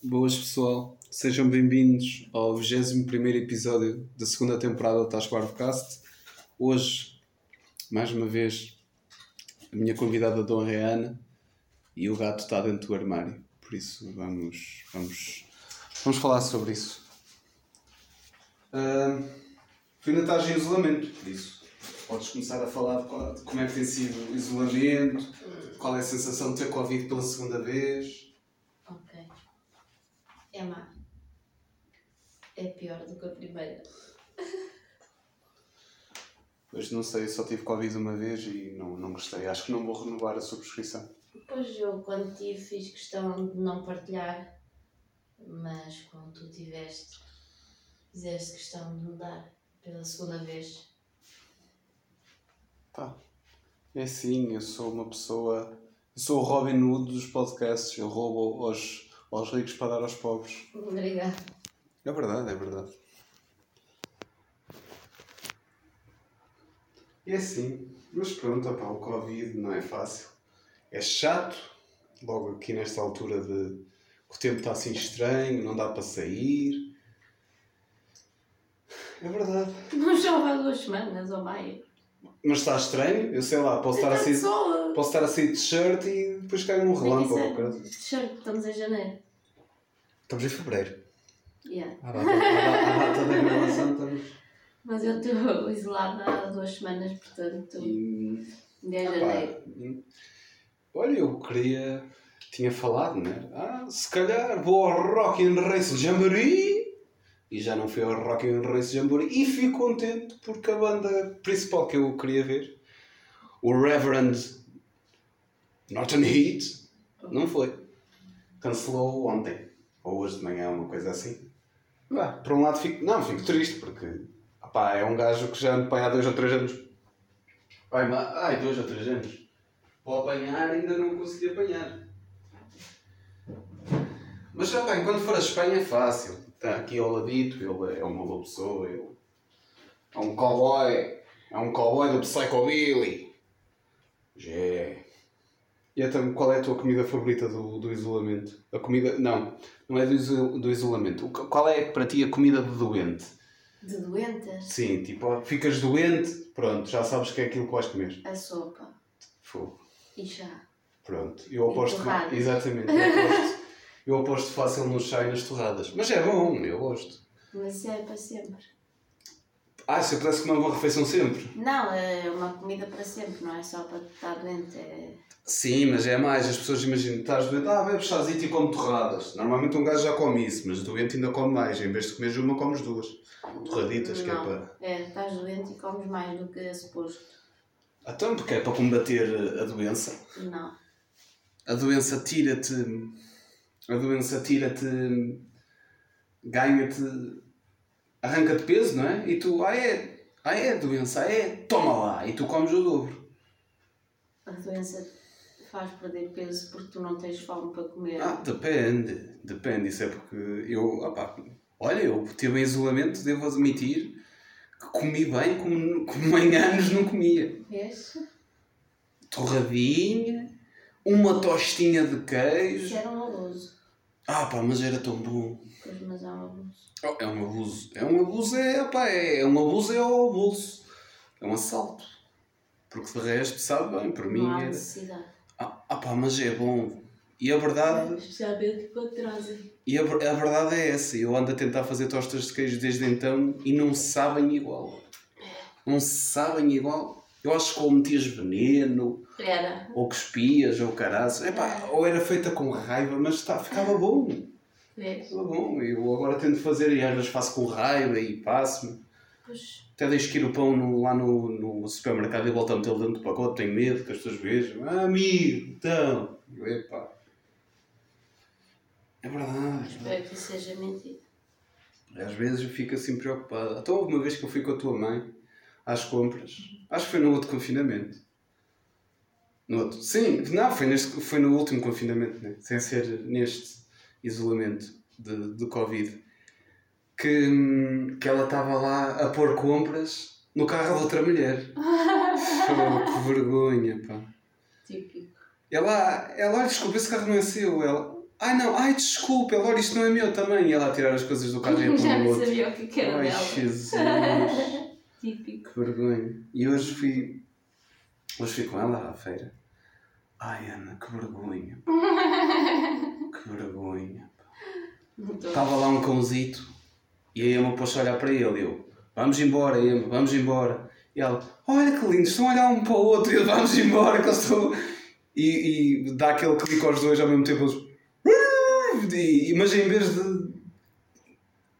Boas pessoal, sejam bem-vindos ao 21 episódio da segunda temporada do Tasquarcast. Hoje, mais uma vez, a minha convidada Dona é a Ana e o gato está dentro do armário, por isso vamos, vamos, vamos falar sobre isso. Uh, tu ainda em isolamento, por isso podes começar a falar de, qual, de como é que tem sido o isolamento, qual é a sensação de ter Covid pela segunda vez. É má. É pior do que a primeira. Pois não sei, só tive Covid uma vez e não, não gostei. Acho que não vou renovar a subscrição. Pois eu, quando tive, fiz questão de não partilhar, mas quando tu tiveste, fizeste questão de mudar pela segunda vez. Tá. É sim, eu sou uma pessoa. Eu sou o Robin Hood dos podcasts. Eu roubo aos, aos ricos para dar aos pobres. Obrigada. É verdade, é verdade. E é assim. Mas pronto, opá, o Covid não é fácil. É chato, logo aqui nesta altura de que o tempo está assim estranho, não dá para sair. É verdade. Não chove há duas semanas ou mais. Mas está estranho, eu sei lá, posso estar a Está sair, posso estar a sair de shirt e depois cai um relâmpago. ou coisa. T-shirt, estamos em janeiro. Estamos em fevereiro. Yeah. À data, à data, da gravação estamos. Mas eu estou isolada há duas semanas, portanto, E, desde pá, janeiro. olha, eu queria. Tinha falado, né? Ah, se calhar vou ao Rock and Race Jamboree. E já não fui ao Rock and Race Jamboree. E fico contente porque a banda principal que eu queria ver, o Reverend Norton Heat, não foi. Cancelou ontem. Ou hoje de manhã, uma coisa assim. Por um lado fico. Não, fico triste porque. Opá, é um gajo que já ando há dois ou três anos. Ai, ma- ai, dois ou três anos. Para apanhar ainda não consegui apanhar. Mas já bem, quando for a Espanha é fácil. Está aqui ao ladito, ele é uma boa pessoa, ele é um cowboy. É um cowboy do Psychobilly. Jé. E então, qual é a tua comida favorita do, do isolamento? A comida. Não, não é do, iso- do isolamento. Que- Qual é para ti a comida de doente? De doentes, Sim, tipo, ficas doente, pronto, já sabes que é aquilo que vais comer. a sopa Fogo. e chá. Pronto, eu aposto. torradas. Exatamente, eu aposto, eu aposto fácil no chá e nas torradas. Mas é bom, eu gosto. Mas isso é para sempre. Ah, se eu pudesse comer uma refeição sempre? Não, é uma comida para sempre, não é só para estar doente. É... Sim, mas é mais, as pessoas imaginam, estás doente, ah, bebe chazito e come torradas. Normalmente um gajo já come isso, mas doente ainda come mais. Em vez de comeres uma, comes duas. Torraditas, que é Não. para. É, estás doente e comes mais do que é suposto. Então, porque é para combater a doença. Não. A doença tira-te. A doença tira-te. ganha-te. arranca-te peso, não é? E tu, ah é, ah é doença, ah é, toma lá, e tu comes o dobro. A doença faz perder peso porque tu não tens fome para comer. Ah, depende, depende, isso é porque eu, opá, olha, eu tive em isolamento, devo admitir que comi bem como, como em anos não comia. Vês? Torradinha, uma tostinha de Isso queijo. era um. Ah pá, mas era tão bom. Pois, mas é um abuso. Oh, É um abuso. É um abuso, é, pá, é, é um abuso é ao bolso. É um assalto. Porque de resto, sabe bem, por mim não há era... necessidade. Ah, ah pá, mas é bom. E a verdade, Especialmente quando trazem. e a, a verdade é essa. Eu ando a tentar fazer tostas de queijo desde então e não sabem igual. Não sabem igual. Eu acho que ou metias veneno, Era. ou cuspias, ou caraças. Epá, ou era feita com raiva, mas tá, ficava bom. Vês? Ficava bom. Eu agora tento fazer e às vezes faço com raiva e passo-me. Pois. Até deixo que ir o pão no- lá no, no supermercado e volto a metê-lo dentro do pacote. Tenho medo que as pessoas vejam. Ah, amigo, então. Eu, epá. É verdade. Espero que seja mentira. Às vezes eu fico assim preocupado. Então houve uma vez que eu fui com a tua mãe às compras. Acho que foi no outro confinamento. No outro. Sim, não, foi, neste, foi no último confinamento, né? sem ser neste isolamento de, de Covid. Que, que ela estava lá a pôr compras no carro de outra mulher. Pô, que vergonha, pá. Típico. Ela, ela, olha, desculpa, esse carro não é seu. Ela, Ai não, ai desculpa, agora isto não é meu também. E ela a tirar as coisas do carro e a pôr Já outro. sabia o que era Ai dela. Jesus, Típico. que vergonha. E hoje fui. Hoje fui com ela à feira. Ai Ana, que vergonha. Que vergonha. Estava lá um cãozito e a Emma pôs-se a olhar para ele. e Eu, vamos embora, Emma, vamos embora. E ela, olha que lindo, estão a olhar um para o outro e eu, vamos embora, que eles estão. E, e dá aquele clique aos dois ao mesmo tempo. Eles. E, mas em vez de,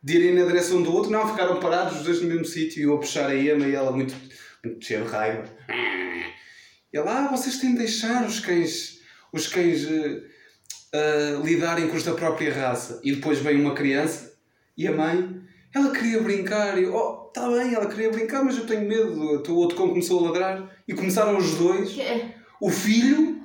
de irem na direção do outro, não, ficaram parados os dois no mesmo sítio e eu a puxar a Emma e ela muito, muito cheia de raiva. E ela, ah, vocês têm de deixar os cães, os cães eh, ah, lidarem com os da própria raça. E depois vem uma criança e a mãe, ela queria brincar. E eu, oh, está bem, ela queria brincar, mas eu tenho medo. O outro cão começou a ladrar e começaram os dois, o filho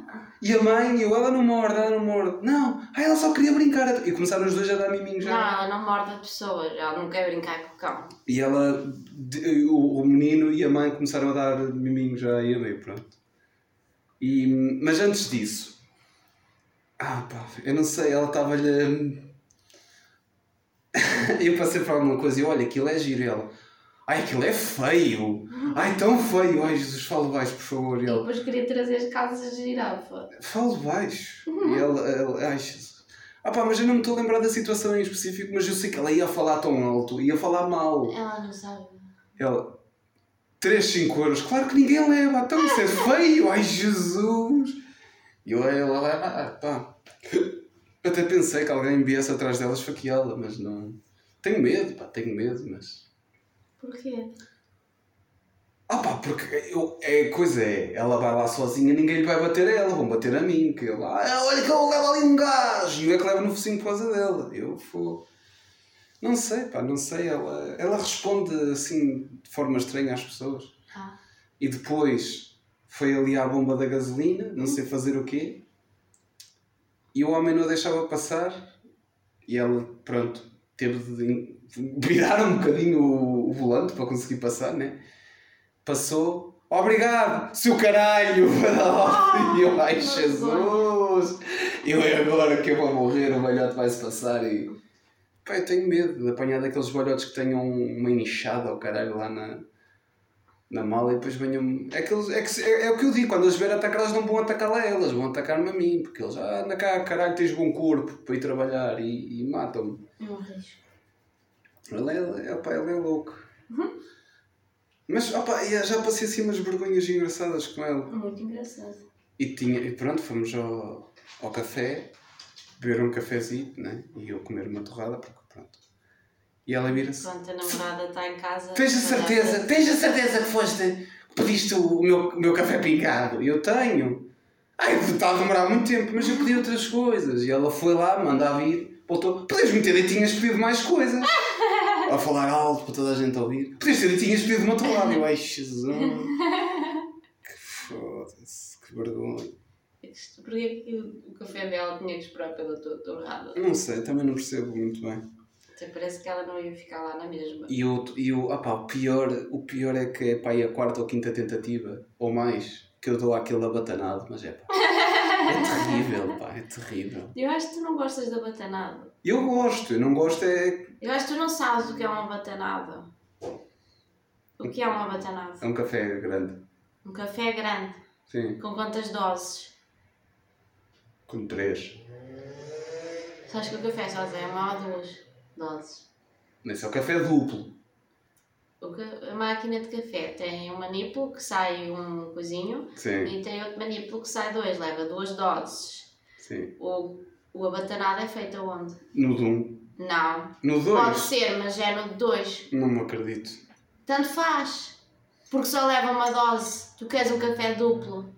e a mãe, e eu, ela não morde, ela não morde. Não, ah, ela só queria brincar. E começaram os dois a dar miminhos Não, ela não morde a pessoa, ela não quer brincar com o cão. E ela, o, o menino e a mãe começaram a dar miminhos já a Emma e pronto. E, mas antes disso, ah pá, eu não sei, ela estava-lhe. eu passei para alguma coisa e olha, aquilo é giro. E ela, ai, aquilo é feio, ai, tão feio, ai, Jesus, fala baixo, por favor. E E ela, depois queria trazer as casas de girafa. fala baixo. E ela, ela ai, Jesus. Ah pá, mas eu não me estou a lembrar da situação em específico, mas eu sei que ela ia falar tão alto, ia falar mal. Ela não sabe. Ela, 3, 5 euros, claro que ninguém leva, então isso é feio, ai Jesus! E eu, ela leva, ah, pá. Eu até pensei que alguém viesse atrás dela esfaqueá-la, mas não. Tenho medo, pá, tenho medo, mas. Porquê? Ah pá, porque eu, é, coisa é, ela vai lá sozinha, ninguém lhe vai bater a ela, vão bater a mim, que ela, ah, olha que eu levo ali um gajo, e eu é que levo no focinho por causa dela. Eu vou. Não sei, pá, não sei, ela, ela responde assim de forma estranha às pessoas. Ah. E depois foi ali à bomba da gasolina, não sei fazer o quê. E o homem não a deixava passar. E ela, pronto, teve de virar um bocadinho o, o volante para conseguir passar, né? Passou. Obrigado, seu caralho! E eu, ai Jesus! Eu é agora que eu vou morrer, o velhote vai-se passar e. Pá, eu tenho medo de apanhar daqueles velhotes que tenham uma inchada ao caralho lá na, na mala e depois venham. É, que eles- é, que é, é o que eu digo, quando eles vierem atacar, eles não vão atacar lá elas, vão atacar-me a mim, porque eles, ah, anda cá, caralho, tens bom corpo para ir trabalhar e, e matam-me. É um risco. Ele é, é, pá, ele é louco. Mas, opá, e já passei assim umas vergonhas engraçadas com ele. Muito engraçado. E, tinha, e pronto, fomos ao, ao café, beber um cafezinho, né? E eu comer uma torrada, porque pronto. E ela vira-se. Pronto, a namorada está em casa. Tens a certeza, tens a certeza que foste, pediste o meu, o meu café pingado? Eu tenho. Ai, está a demorar muito tempo, mas eu pedi outras coisas. E ela foi lá, manda a vir, voltou. Podias-me ter dito que tinhas pedido mais coisas. a falar alto para toda a gente ouvir. Podias ter tinhas pedido uma torrada. Eu, ai, Jesus. Que foda-se, que vergonha. Porquê que o café dela tinha que esperar pela tua torrada? Não sei, também não percebo muito bem. Até parece que ela não ia ficar lá na mesma. E, o, e o, opá, o, pior, o pior é que é pá, a quarta ou quinta tentativa, ou mais, que eu dou aquele abatanado, mas é pá. É terrível, pá, é terrível. Eu acho que tu não gostas da batanada. Eu gosto, eu não gosto é. Eu acho que tu não sabes o que é uma batanada. O que é uma batanada? É um café grande. Um café grande, Sim, com quantas doses? com três. Sabes que o café só tem uma ou duas doses. Esse é o café duplo. A máquina de café tem um manipulo que sai um coisinho Sim, e tem outro manipulo que sai dois, leva duas doses. sim. O, o abatanado é feito aonde? No de um. Não. No Pode dois. ser, mas é no de dois. Não me acredito. Tanto faz. Porque só leva uma dose. Tu queres um café duplo.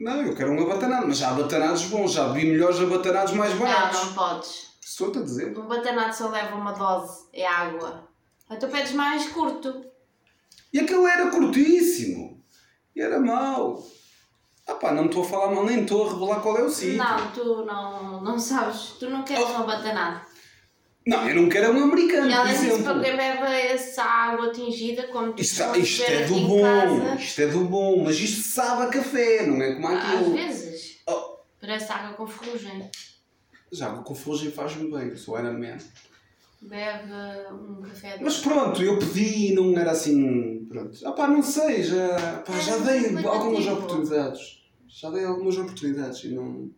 Não, eu quero um abatanado, mas há abatanados bons, já vi melhores abatanados mais Não, baratos. não podes. Estou-te a dizer. Um batanado só leva uma dose. É água. Então pedes mais curto. E aquele era curtíssimo. E era mau. Ah pá, não estou a falar mal, nem estou a revelar qual é o sítio. Não, tu não, não sabes. Tu não queres um batanado. Não, eu não quero um americano, E disso, exemplo. para quem bebe essa água tingida, como tu Isto, isto é do bom, casa, isto é do bom, mas isto sabe a café, não é como às aquilo. vezes, Oh. parece água com ferrugem. Já água com ferrugem faz-me bem, eu sou Iron Man. Bebe um café de Mas pronto, eu pedi e não era assim. Pronto. Ah pá, não sei, já, pá, já dei mas algumas oportunidades. Já dei algumas oportunidades e não.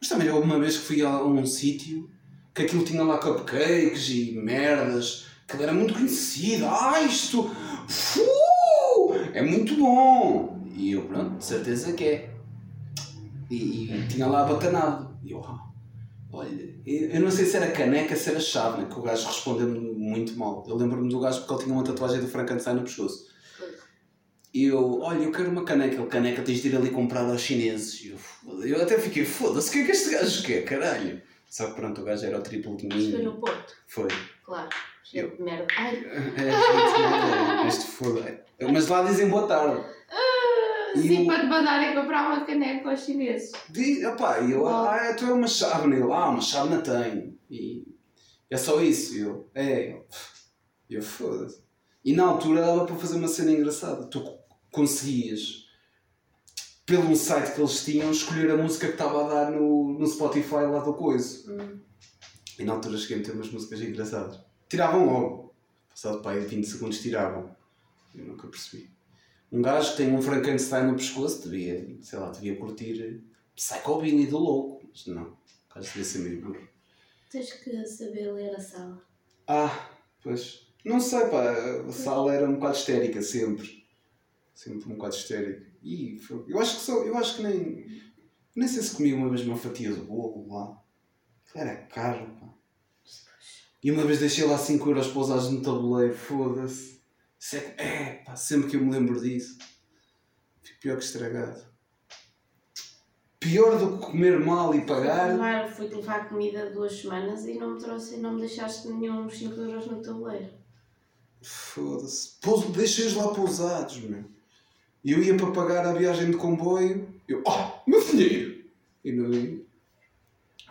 Mas também houve uma vez que fui a um sítio que aquilo tinha lá cupcakes e merdas, que era muito conhecido. Ah, isto! É muito bom! E eu, pronto, de certeza que é. E, e tinha lá bacanado. E eu, ah, olha, eu eu não sei se era caneca, se era chave, né? que o gajo respondeu-me muito mal. Eu lembro-me do gajo porque ele tinha uma tatuagem do Frankenstein no pescoço. E eu, olha, eu quero uma caneca. Ele, caneca, tens de ir ali comprar aos chineses. E eu, eu até fiquei, foda-se, o que é que este gajo quer, caralho? Só que pronto, o gajo era o triplo de Isto foi mim. no Porto, Foi. claro. De merda. Ai, É, gente, é, este foda Mas lá dizem boa tarde. Sim, para te mandarem comprar uma caneca aos chineses. Diz, opá, e eu, ah, tu é uma chave, ele, ah, uma chave não tenho. E é só isso, e eu, é, eu, eu foda-se. E na altura dava para fazer uma cena engraçada. Tu conseguias, pelo site que eles tinham, escolher a música que estava a dar no, no Spotify lá do coisa. Hum. E na altura cheguei a ter umas músicas engraçadas. Tiravam logo. Passado para aí 20 segundos tiravam. Eu nunca percebi. Um gajo que tem um Frankenstein no pescoço devia, sei lá, devia curtir Psychobilly do louco. Mas não. O gajo devia ser meio burro. Tens que saber ler a sala. Ah, pois. Não sei, pá. A sala era um bocado histérica sempre. Sempre um bocado histérica. E eu acho que só, eu acho que nem. Nem sei se comi uma vez uma fatia de bolo lá. Era caro, pá. E uma vez deixei lá 5 euros pousados no tabuleiro, foda-se. Isso é, é, pá, sempre que eu me lembro disso, fico pior que estragado. Pior do que comer mal e pagar. Levar, fui levar comida duas semanas e não me trouxe, não me deixaste nenhum 5 euros no tabuleiro. Foda-se. Deixei-os lá pousados, meu. E eu ia para pagar a viagem de comboio. Eu, oh, meu dinheiro! E não ia.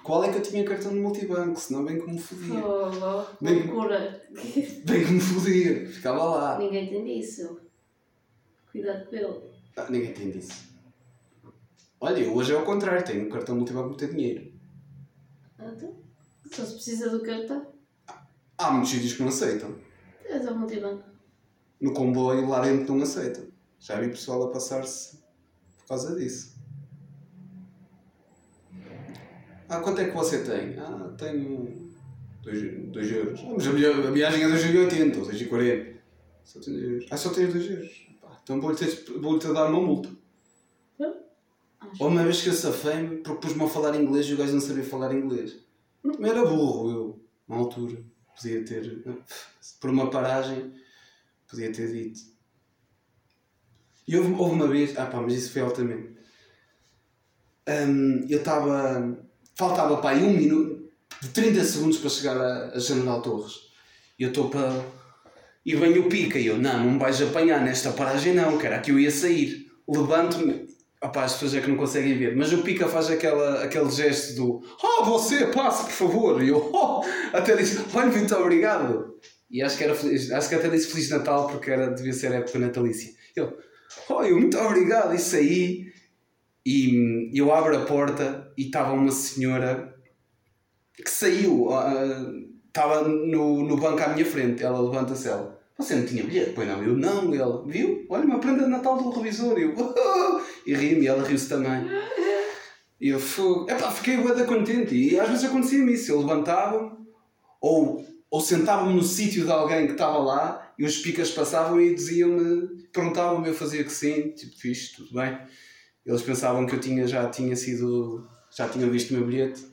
Qual é que eu tinha cartão de multibanco? Senão bem que me fodia. Bem- loucura. Bem que me fodia. Ficava lá. Ninguém tem disso. Cuidado com ele. Ah, ninguém tem disso. Olha, hoje é ao contrário. Tenho um cartão multibanco para meter dinheiro. Ah, Então, só se precisa do cartão, Há muitos sítios que não aceitam. és ao multibanco. No comboio lá dentro não aceitam. Já vi pessoal a passar-se por causa disso. Ah, quanto é que você tem? Ah, tenho 2 euros. Ah, mas a, via- a viagem é 2,80 ou 2,40. Só tenho 2 euros. Ah, só tenho 2 euros. Pá, então vou-lhe ter dar uma multa. Ou uma vez que eu safei-me porque pus-me a falar inglês e o gajo não sabia falar inglês. Mas era burro eu, na altura. Podia ter, por uma paragem, podia ter dito. E houve, houve uma vez, ah pá, mas isso foi altamente. Hum, eu estava, faltava pá, aí um minuto, de 30 segundos para chegar a, a General Torres. E eu estou para. E vem o pica e eu, não, não me vais apanhar nesta paragem não, era aqui eu ia sair. Levanto-me, opá, as pessoas é que não conseguem ver, mas o pica faz aquela, aquele gesto do Ah, você, passe, por favor. E eu, oh, até disse, olha, muito obrigado. E acho que, era, acho que até disse Feliz Natal porque era, devia ser época natalícia. Ele, oh, eu, muito obrigado. E saí e eu abro a porta e estava uma senhora que saiu, ah, estava no, no banco à minha frente. Ela levanta-se, ela, você não tinha bilhete? Pois não, eu não. Ela, viu? Olha, uma prenda de Natal do revisor. Eu, e ri-me, ela riu-se também. E eu fui, epá, fiquei bué contente. E às vezes acontecia-me isso. Eu levantava-me ou, ou sentava-me no sítio de alguém que estava lá e os picas passavam e diziam-me, perguntavam-me, eu fazia que sim, tipo, fixe, tudo bem. Eles pensavam que eu tinha, já tinha sido, já tinham visto o meu bilhete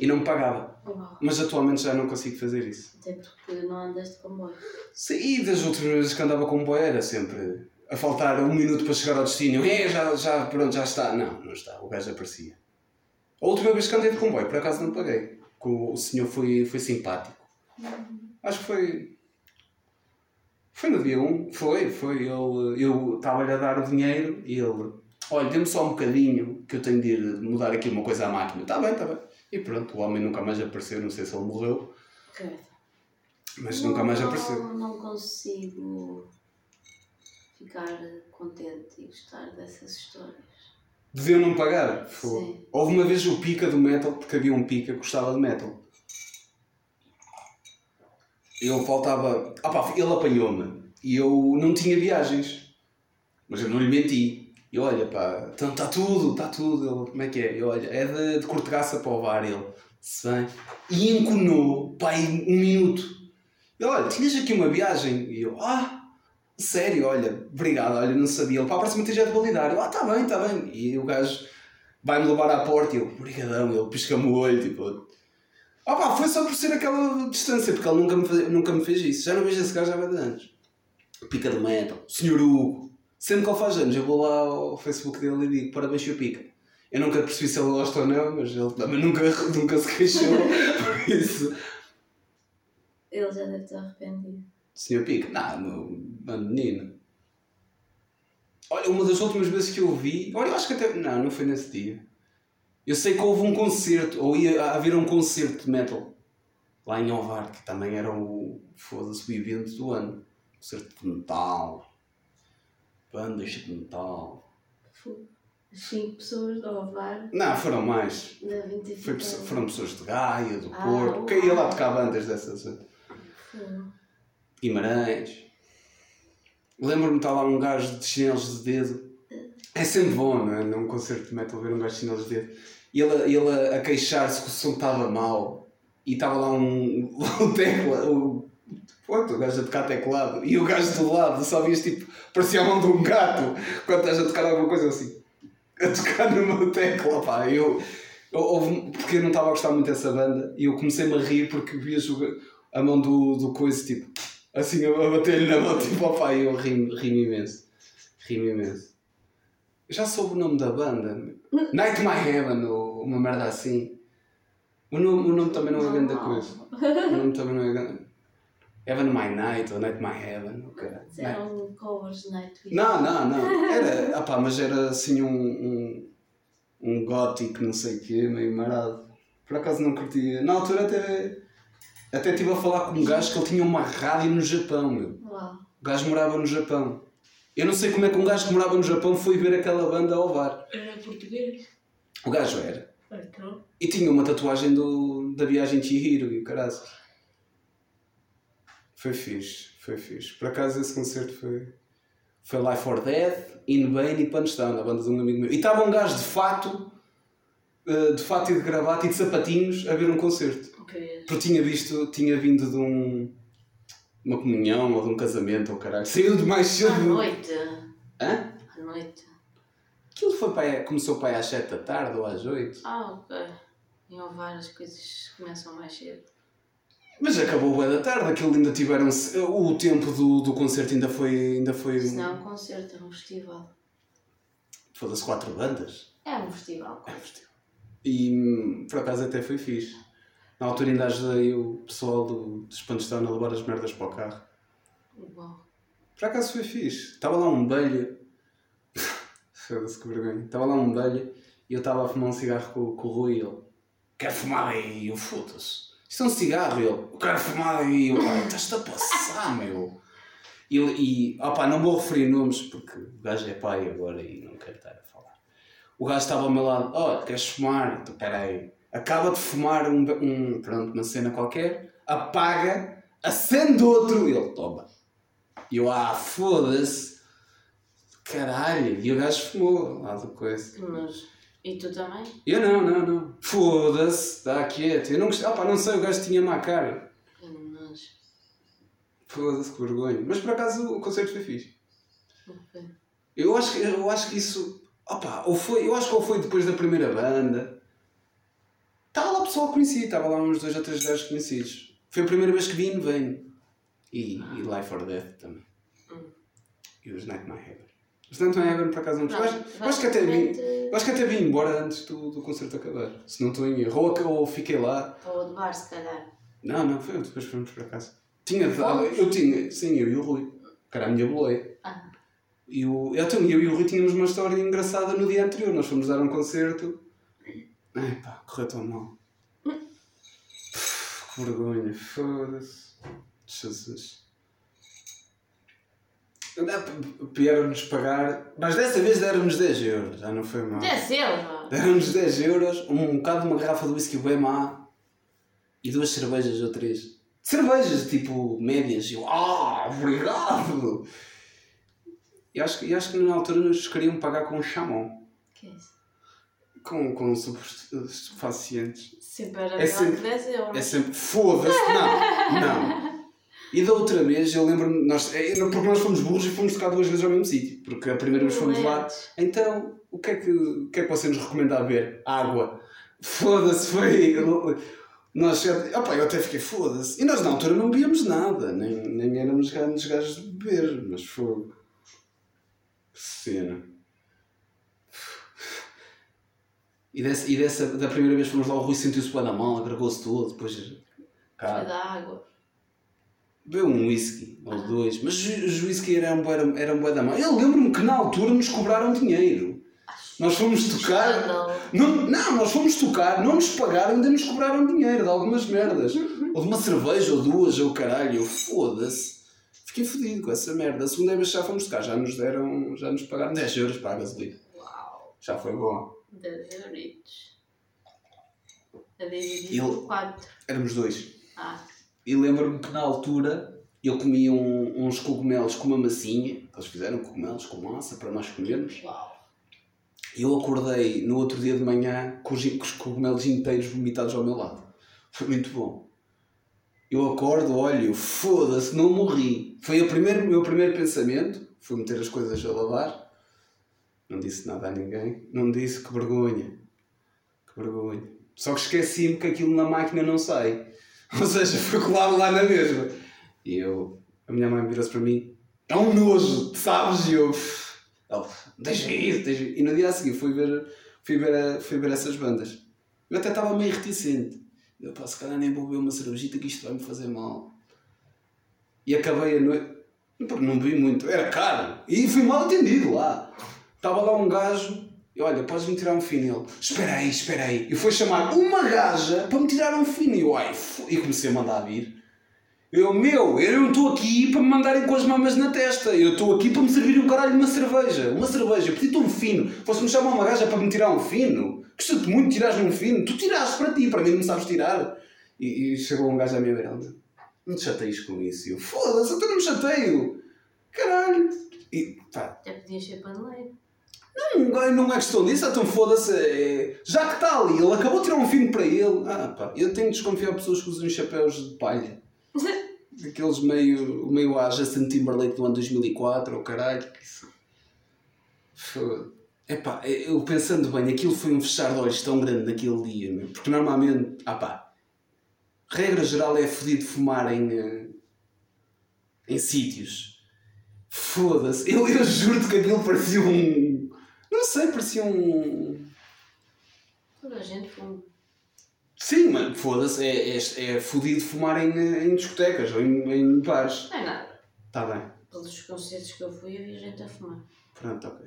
e não me pagava. Uau. Mas atualmente já não consigo fazer isso. Até porque não andas de comboio. Sim, e das outras vezes que andava com boia era sempre a faltar um minuto para chegar ao destino. É, já, já, pronto, já está. Não, não está. O gajo aparecia. A última vez que andei de comboio, por acaso não paguei. O senhor foi, foi simpático. Acho que foi. Foi no dia 1. Foi, foi. Ele, eu estava-lhe a dar o dinheiro e ele. Olha, dê-me só um bocadinho que eu tenho de ir mudar aqui uma coisa à máquina. Está bem, está bem. E pronto, o homem nunca mais apareceu. Não sei se ele morreu, Credo. mas nunca mais Não- apareceu. Não consigo ficar contente e gostar dessas histórias. Deviam não pagar. Foi. Sim. Houve uma vez o pica do metal, porque havia um pica que gostava de metal. Eu faltava. Ah pá, ele apanhou-me e eu não tinha viagens. Mas eu não lhe menti. E olha, pá, então está tudo, está tudo. Ele, como é que é? Eu, olha, é de, de para o VAR. Ele, se bem. E enconou, pá, em um minuto. Ele, olha, tinhas aqui uma viagem? E eu, ah, sério, olha, obrigado, olha, não sabia. Ele, pá, a próxima já de validar. Eu, ah, está bem, está bem. E o gajo vai-me levar à porta e eu, obrigadão, ele pisca-me o olho, tipo. Ah pá, foi só por ser aquela distância, porque ele nunca me, fez, nunca me fez isso. Já não vejo esse gajo há de anos. Pica do metal, Senhor Hugo. Sempre que ele faz anos, eu vou lá ao Facebook dele e digo parabéns, Sr. Pica. Eu nunca percebi se ele gosta ou não, mas ele também nunca, nunca se queixou. por isso. Ele já deve estar arrependido. Senhor Pica, não, meu mano, menino. Olha, uma das últimas vezes que eu vi, olha, eu acho que até. Não, não foi nesse dia. Eu sei que houve um concerto, ou ia haver um concerto de metal lá em Ovar, que também era o. Foda-se, o evento do ano. Concerto de metal, bandas de metal. 5 pessoas do Ovar Não, foram mais. Foi, foram pessoas de Gaia, do Ah, Porto, quem ia lá tocar bandas dessas. Fu- Guimarães. Lembro-me de estar lá um gajo de chinelos de dedo. É sempre bom, não é? Num concerto de metal ver um gajo de chinelos de dedo. E ele, ele a queixar-se que o som estava mau. E estava lá um, um tecla, o, pronto, o gajo a tocar teclado. E o gajo do lado só vias tipo, parecia a mão de um gato quando estás a tocar alguma coisa assim. A tocar numa tecla, pá. Eu, eu, houve- porque eu não estava a gostar muito dessa banda e eu comecei-me a rir porque ga- a mão do, do coisa tipo assim a, bater-lhe na mão, tipo, opá, e eu ri-me ri imenso. Ri-me imenso. Já soube o nome da banda. Night My Heaven, ou uma merda assim. O nome, o nome também não é grande coisa. O nome também não é grande. Heaven My Night, ou Night My Heaven, o caralho. Eram covers de Nightwish. Não, não, não. Era, opá, mas era assim um, um, um gótico, não sei o quê, meio marado. Por acaso não curtia. Na altura até, até estive a falar com um gajo que ele tinha uma rádio no Japão, meu. Uau. O gajo morava no Japão. Eu não sei como é que um gajo que morava no Japão foi ver aquela banda ao bar. Era português? O gajo era. Então. E tinha uma tatuagem do, da viagem de Chihiro e o caralho. Foi fixe, foi fixe. Por acaso esse concerto foi. Foi Life for Death, In Vain e Punchdown, a banda de um amigo meu. E estava um gajo de fato, eh, de fato e de gravata e de sapatinhos a ver um concerto. Ok. Porque tinha visto, tinha vindo de um. uma comunhão ou de um casamento ou caralho. Saiu de mais cedo. À noite. Hã? À noite. Aquilo foi para começou para aí às 7 da tarde ou às 8. Ah, ok. Em Ovar as coisas começam mais cedo. Mas acabou bem da tarde, aquilo ainda tiveram. O tempo do, do concerto ainda foi. Ainda foi. Isso não é um concerto, é um festival. Foda-se quatro bandas. É um festival. É um festival. E por acaso até foi fixe. Na altura ainda ajudei o pessoal do, dos Pantown a levar as merdas para o carro. Uau. Por acaso foi fixe. Estava lá um belho. Foda-se que vergonha. Estava lá um belho e eu estava a fumar um cigarro com, com o Rui e ele. Quer fumar aí? Eu foda-se. Isto é um cigarro. E ele. Eu quero fumar aí. Eu. "Ai, Estás-te a passar, meu. E, e opá, não vou referir nomes porque o gajo é pai agora e não quero estar a falar. O gajo estava ao meu lado. Oh, queres fumar? Então, peraí. Acaba de fumar um, um, pronto, uma cena qualquer. Apaga. Acende outro. E ele. Toma. E eu, ah, foda-se. Caralho. E o gajo fumou lá do coisa. Mas. E tu também? Eu não, não, não. Foda-se. Dá quieto. Eu não gostei. Ah, pá, não sei. O gajo tinha má cara. Mas. Foda-se, que vergonha. Mas por acaso o concerto foi fixe. Ok. Eu acho que, eu acho que isso. Opa, ou foi, eu acho que ou foi depois da primeira banda. Estava lá pessoal conhecido, estava lá uns dois ou três gajos conhecidos. Foi a primeira vez que vi Vem. E, e Life or Death também. Hum. E os Night My Heaven. Os Night My Heaven por acaso não. Não, eu, acho, eu acho que até vim. Eu acho que até vim embora antes do, do concerto acabar. Se não estou em erro. Ou, ou fiquei lá. Ou de bar, se calhar. Não, não, foi depois fomos para casa. Tinha dado, eu tinha, sim, eu e o Rui. Que era a minha boleia. Ah. E o, então, eu e o Rui tínhamos uma história engraçada no dia anterior. Nós fomos dar um concerto. Ai pá, correu tão mal. Que vergonha, foda-se. Jesus. Vieram-nos pagar, mas dessa vez deram-nos 10 euros, já não foi mal. 10 euros! Deram-nos 10 euros, um bocado de uma garrafa de whisky bem má e duas cervejas ou três. Cervejas, tipo, médias. E eu, ah, obrigado! E acho, que- e acho que na altura nos queriam pagar com chamon, Que é isso? com, com estupefacientes. Sempre era É sempre- que 10 euros. É sempre, foda-se, não, não. E da outra vez, eu lembro-me, nós, é, porque nós fomos burros e fomos tocar duas vezes ao mesmo sítio. Porque a primeira vez fomos lá, então, o que é que, o que, é que você nos recomenda a beber? Água. Foda-se, foi. Nós, opa, eu até fiquei foda-se. E nós na altura não bebíamos nada, nem, nem éramos grandes gajos de beber, mas foi. Que cena. E, dessa, e dessa, da primeira vez fomos lá, o Rui sentiu-se bem na mão, agregou-se todo, depois. Foi Cá, da água. Bebeu um whisky ou dois, mas os whisky eram bué da- eram bué da mão. Eu lembro-me que na altura nos cobraram dinheiro. Nós fomos tocar. Não, não, nós fomos tocar, não nos pagaram, ainda nos cobraram dinheiro de algumas merdas. Ou de uma cerveja, ou duas, ou caralho, eu foda-se. Fiquei fodido com essa merda. A segunda vez já fomos tocar, já nos deram, já nos pagaram 10 euros para a gasolina. Uau! Já foi bom. 10 euritos. A dividir Ele- por 4. Éramos dois. Ah, E lembro-me que na altura eu comia um- uns cogumelos com uma massinha. Eles fizeram cogumelos com massa para nós comermos. uau! Eu acordei no outro dia de manhã com os, com os cogumelos inteiros vomitados ao meu lado. Foi muito bom. Eu acordo, olho, foda-se, não morri. Foi o primeiro, meu primeiro pensamento. Fui meter as coisas a lavar. Não disse nada a ninguém. Não disse que vergonha. Que vergonha. Só que esqueci-me que aquilo na máquina não sai. Ou seja, foi colado lá na mesma. E eu, a minha mãe virou-se para mim. É um nojo, sabes? E eu, deixa isso, deixa. E no dia a seguir fui ver, fui ver, fui ver essas bandas. Eu até estava meio reticente. Eu, pá, se calhar nem vou beber uma cervejita que isto vai me fazer mal. E acabei a noite. Pá, Não bebi muito, era caro. E fui mal atendido lá. Estava lá um gajo. E olha, podes-me tirar um fino? Ele, espera aí, espera aí. E foi chamar uma gaja para me tirar um fino. E eu, ai, fo-" e comecei a mandar vir. Eu, meu, eu não estou aqui para me mandarem com as mamas na testa. Eu estou aqui para me servir um caralho de uma cerveja. Uma cerveja, pedi-te um fino. Fosse-me chamar uma gaja para me tirar um fino. Custa-te muito tirares um fino. Tu tiraste para ti, para mim não sabes tirar. E, e chegou um gajo à minha beira. Não te chateias com isso. Eu, foda-se, eu não me chateio. Caralho. E, pá, Até podias ser paneleiro. Não, não é questão disso, então foda-se. é- Já que está ali, ele acabou de tirar um fino para ele. Ah, pá, eu tenho de desconfiar de pessoas que usam chapéus de palha. Aqueles meio, meio à Justin Timberlake do ano 2004, ou caralho. Foda. Epá, eu pensando bem, aquilo foi um fechar de olhos tão grande naquele dia, meu. Porque normalmente, ah pá, regra geral é fodido fumar em, eh, em sítios. Foda-se. Eu, eu juro-te que aquilo parecia um. Sei, parecia um. Toda a gente fuma. Sim, mas foda-se, é, é, é fodido fumar em, em discotecas ou em, em bares. Não é nada. Está bem. Todos os concertos que eu fui havia gente a fumar. Pronto, ok.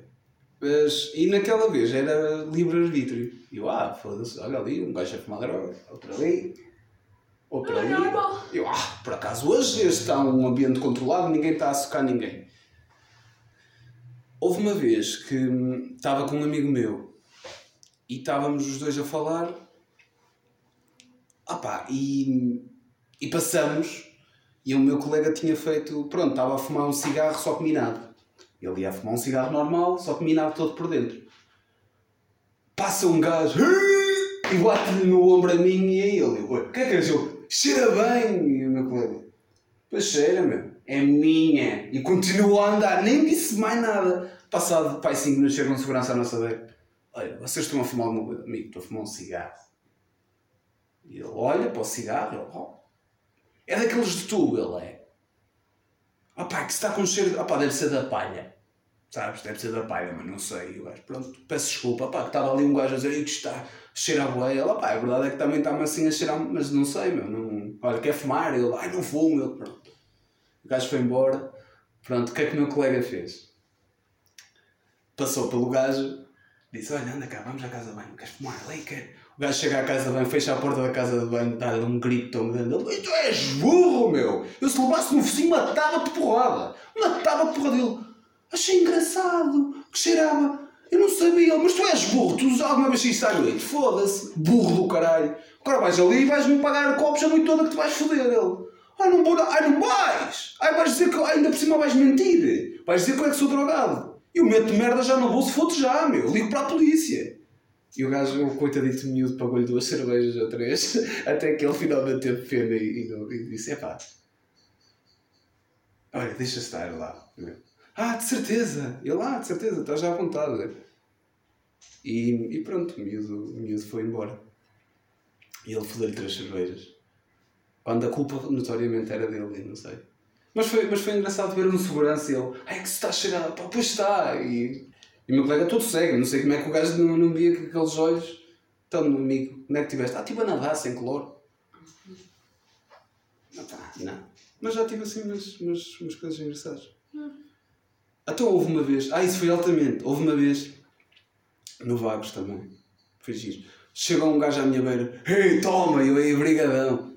Mas, e naquela vez era livre-arbítrio. E eu, ah, foda-se, olha ali, um gajo a fumar droga, outro ali, outro ali. E eu, ah, por acaso hoje este está um ambiente controlado, ninguém está a socar ninguém. Houve uma vez que hum, estava com um amigo meu e estávamos os dois a falar. Ah pá, e, e passamos e o meu colega tinha feito, pronto, estava a fumar um cigarro só que minado. Ele ia fumar um cigarro normal, só que minado todo por dentro. Passa um gajo e bate-lhe no ombro a mim e a ele. Eu, "Oi, O que é que és eu? Cheira bem! E o meu colega, pois cheira, meu. É minha. E continua a andar, nem disse mais nada. Passado, pai, 5 minutos chega um segurança à nossa beira. Olha, vocês estão a fumar alguma coisa? Amigo, estou a fumar um cigarro. E ele olha para o cigarro, ele, oh, é daqueles de tubo, ele é. Ah pá, que se está com cheiro. Ah pá, deve ser da palha. Sabes? Deve ser da palha, mas não sei. Gajo, pronto, peço desculpa. Pá, que estava ali um gajo a dizer "Ih, que está a cheirar a boia. Ele, ah pá, a verdade é que também está-me assim a cheirar, mas não sei, meu. Não... Olha, quer fumar? Ele, ai, não fumo. Ele, pronto. O gajo foi embora. Pronto, o que é que o meu colega fez? Passou pelo gajo, disse: Olha, anda cá, vamos à casa bem, queres fumar? Quer. O gajo chega à casa de banho, fecha a porta da casa de banho, dá-lhe um grito tão grande. Ele, tu és burro, meu! Eu se levasse no focinho matava-te porrada. Matava-te porrada. Ele, achei engraçado, que cheirava. Eu não sabia, mas tu és burro, tu usas alguma vez isto à noite? Foda-se, burro do caralho. Agora vais ali e vais-me pagar copos a noite toda que te vais foder. Ele, ai não vou, ai não vais! Ai vais dizer que ainda por cima vais mentir. Vais dizer que eu é que sou drogado. Eu meto merda já no bolso, foto já, meu. Ligo para a polícia. E o gajo, o coitadito miúdo, pagou-lhe duas cervejas ou três, até que ele finalmente teve pena e, e, e disse: epá, olha, deixa estar lá. Ah, de certeza! Ele, ah, de certeza, estás já à vontade. E, e pronto, o miúdo, o miúdo foi embora. E ele fodeu-lhe três cervejas. Quando a culpa notoriamente era dele, não sei. Mas foi, mas foi engraçado ver um segurança e ele, ai que se está a cheirar, pá, pois está. E, e o meu colega todo cego, não sei como é que o gajo não, não via que aqueles olhos. Então, amigo, onde é que tiveste? Ah, estive a nadar sem cloro. Não, pá, não. Mas já tive assim umas, umas, umas coisas engraçadas. Então houve uma vez, ah, isso foi altamente, houve uma vez, no Vagos também, foi giro. Chegou um gajo à minha beira, ei, toma, eu aí, brigadão.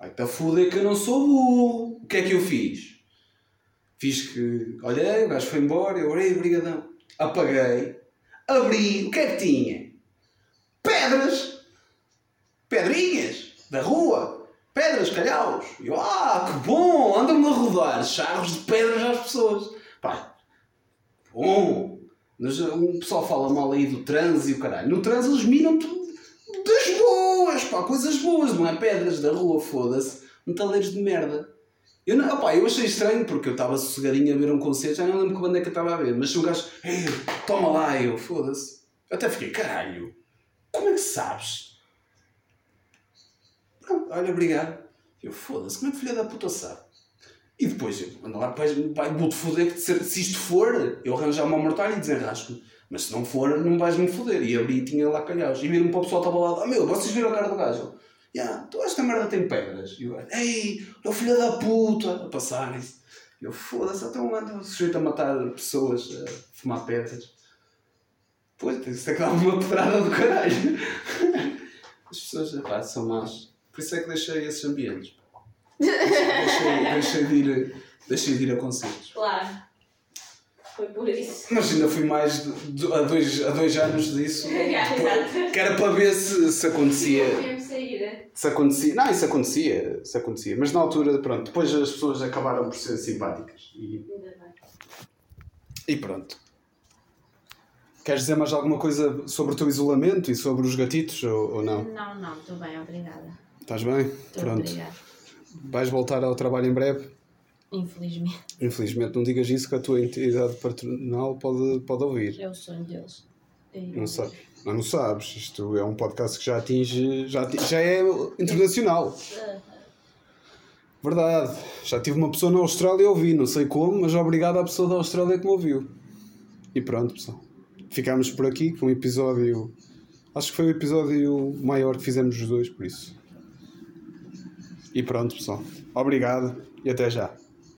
Ai, tá foder que eu não sou burro. O que é que eu fiz? Fiz que, olhei, o gajo foi embora, eu, ei, brigadão. Apaguei, abri, o que é que tinha? Pedras, pedrinhas, da rua, pedras, calhaus. E eu, ah, que bom, andam-me a rodar charros de pedras às pessoas. Pá, bom. Mas o pessoal fala mal aí do trans e o caralho. No trans eles miram tudo pá, coisas boas, não é? Pedras da rua, foda-se. Metaleiros de merda. Eu, não, opá, eu achei estranho porque eu estava sossegadinho a ver um concerto, já não lembro que banda é que eu estava a ver, mas se o gajo, ei, toma lá, eu, foda-se. Até fiquei, caralho, como é que sabes? Pronto, olha, obrigado. Eu, foda-se, como é que filha da puta sabe? E depois, eu ando lá, pai vou-te foder, que se, se isto for, eu arranjar uma mortalha e desenrasco-me. Mas se não for, não vais-me foder. E abri e tinha lá calhaus. E viram para o pessoal estava lá, ah meu, vocês viram a cara do gajo? Yeah, tu esta merda tem pedras. E eu, ei, o filho da puta, a passarem-se. E eu, foda-se, até um ando sujeito a matar pessoas, a fumar pedras. Pois, é que dá uma pedrada do caralho. As pessoas, pá, são más. Por isso é que deixei esses ambientes. Deixei, deixei, de, ir, deixei de ir a concertos. Claro. Foi por isso. Mas ainda fui mais a, dois, a dois anos disso. Exato. que era para ver se, se acontecia. Sair. Se acontecia. Não, isso acontecia. Isso acontecia. Mas na altura, pronto, depois as pessoas acabaram por ser simpáticas. E, Ainda bem. e pronto. Queres dizer mais alguma coisa sobre o teu isolamento e sobre os gatitos ou, ou não? Não, não, estou bem, obrigada. Estás bem? Estou Pronto. obrigada. Vais voltar ao trabalho em breve? Infelizmente, Infelizmente, não digas isso que a tua entidade patronal pode, pode ouvir. é o sonho deles. E- Não sabes. Não, não sabes. Isto é um podcast que já atinge. Já, ati- já é internacional. Verdade. Já tive uma pessoa na Austrália a ouvir, não sei como, mas obrigado à pessoa da Austrália que me ouviu. E pronto, pessoal. Ficámos por aqui com um episódio. Acho que foi o episódio maior que fizemos os dois, por isso. E pronto, pessoal. Obrigado e até já.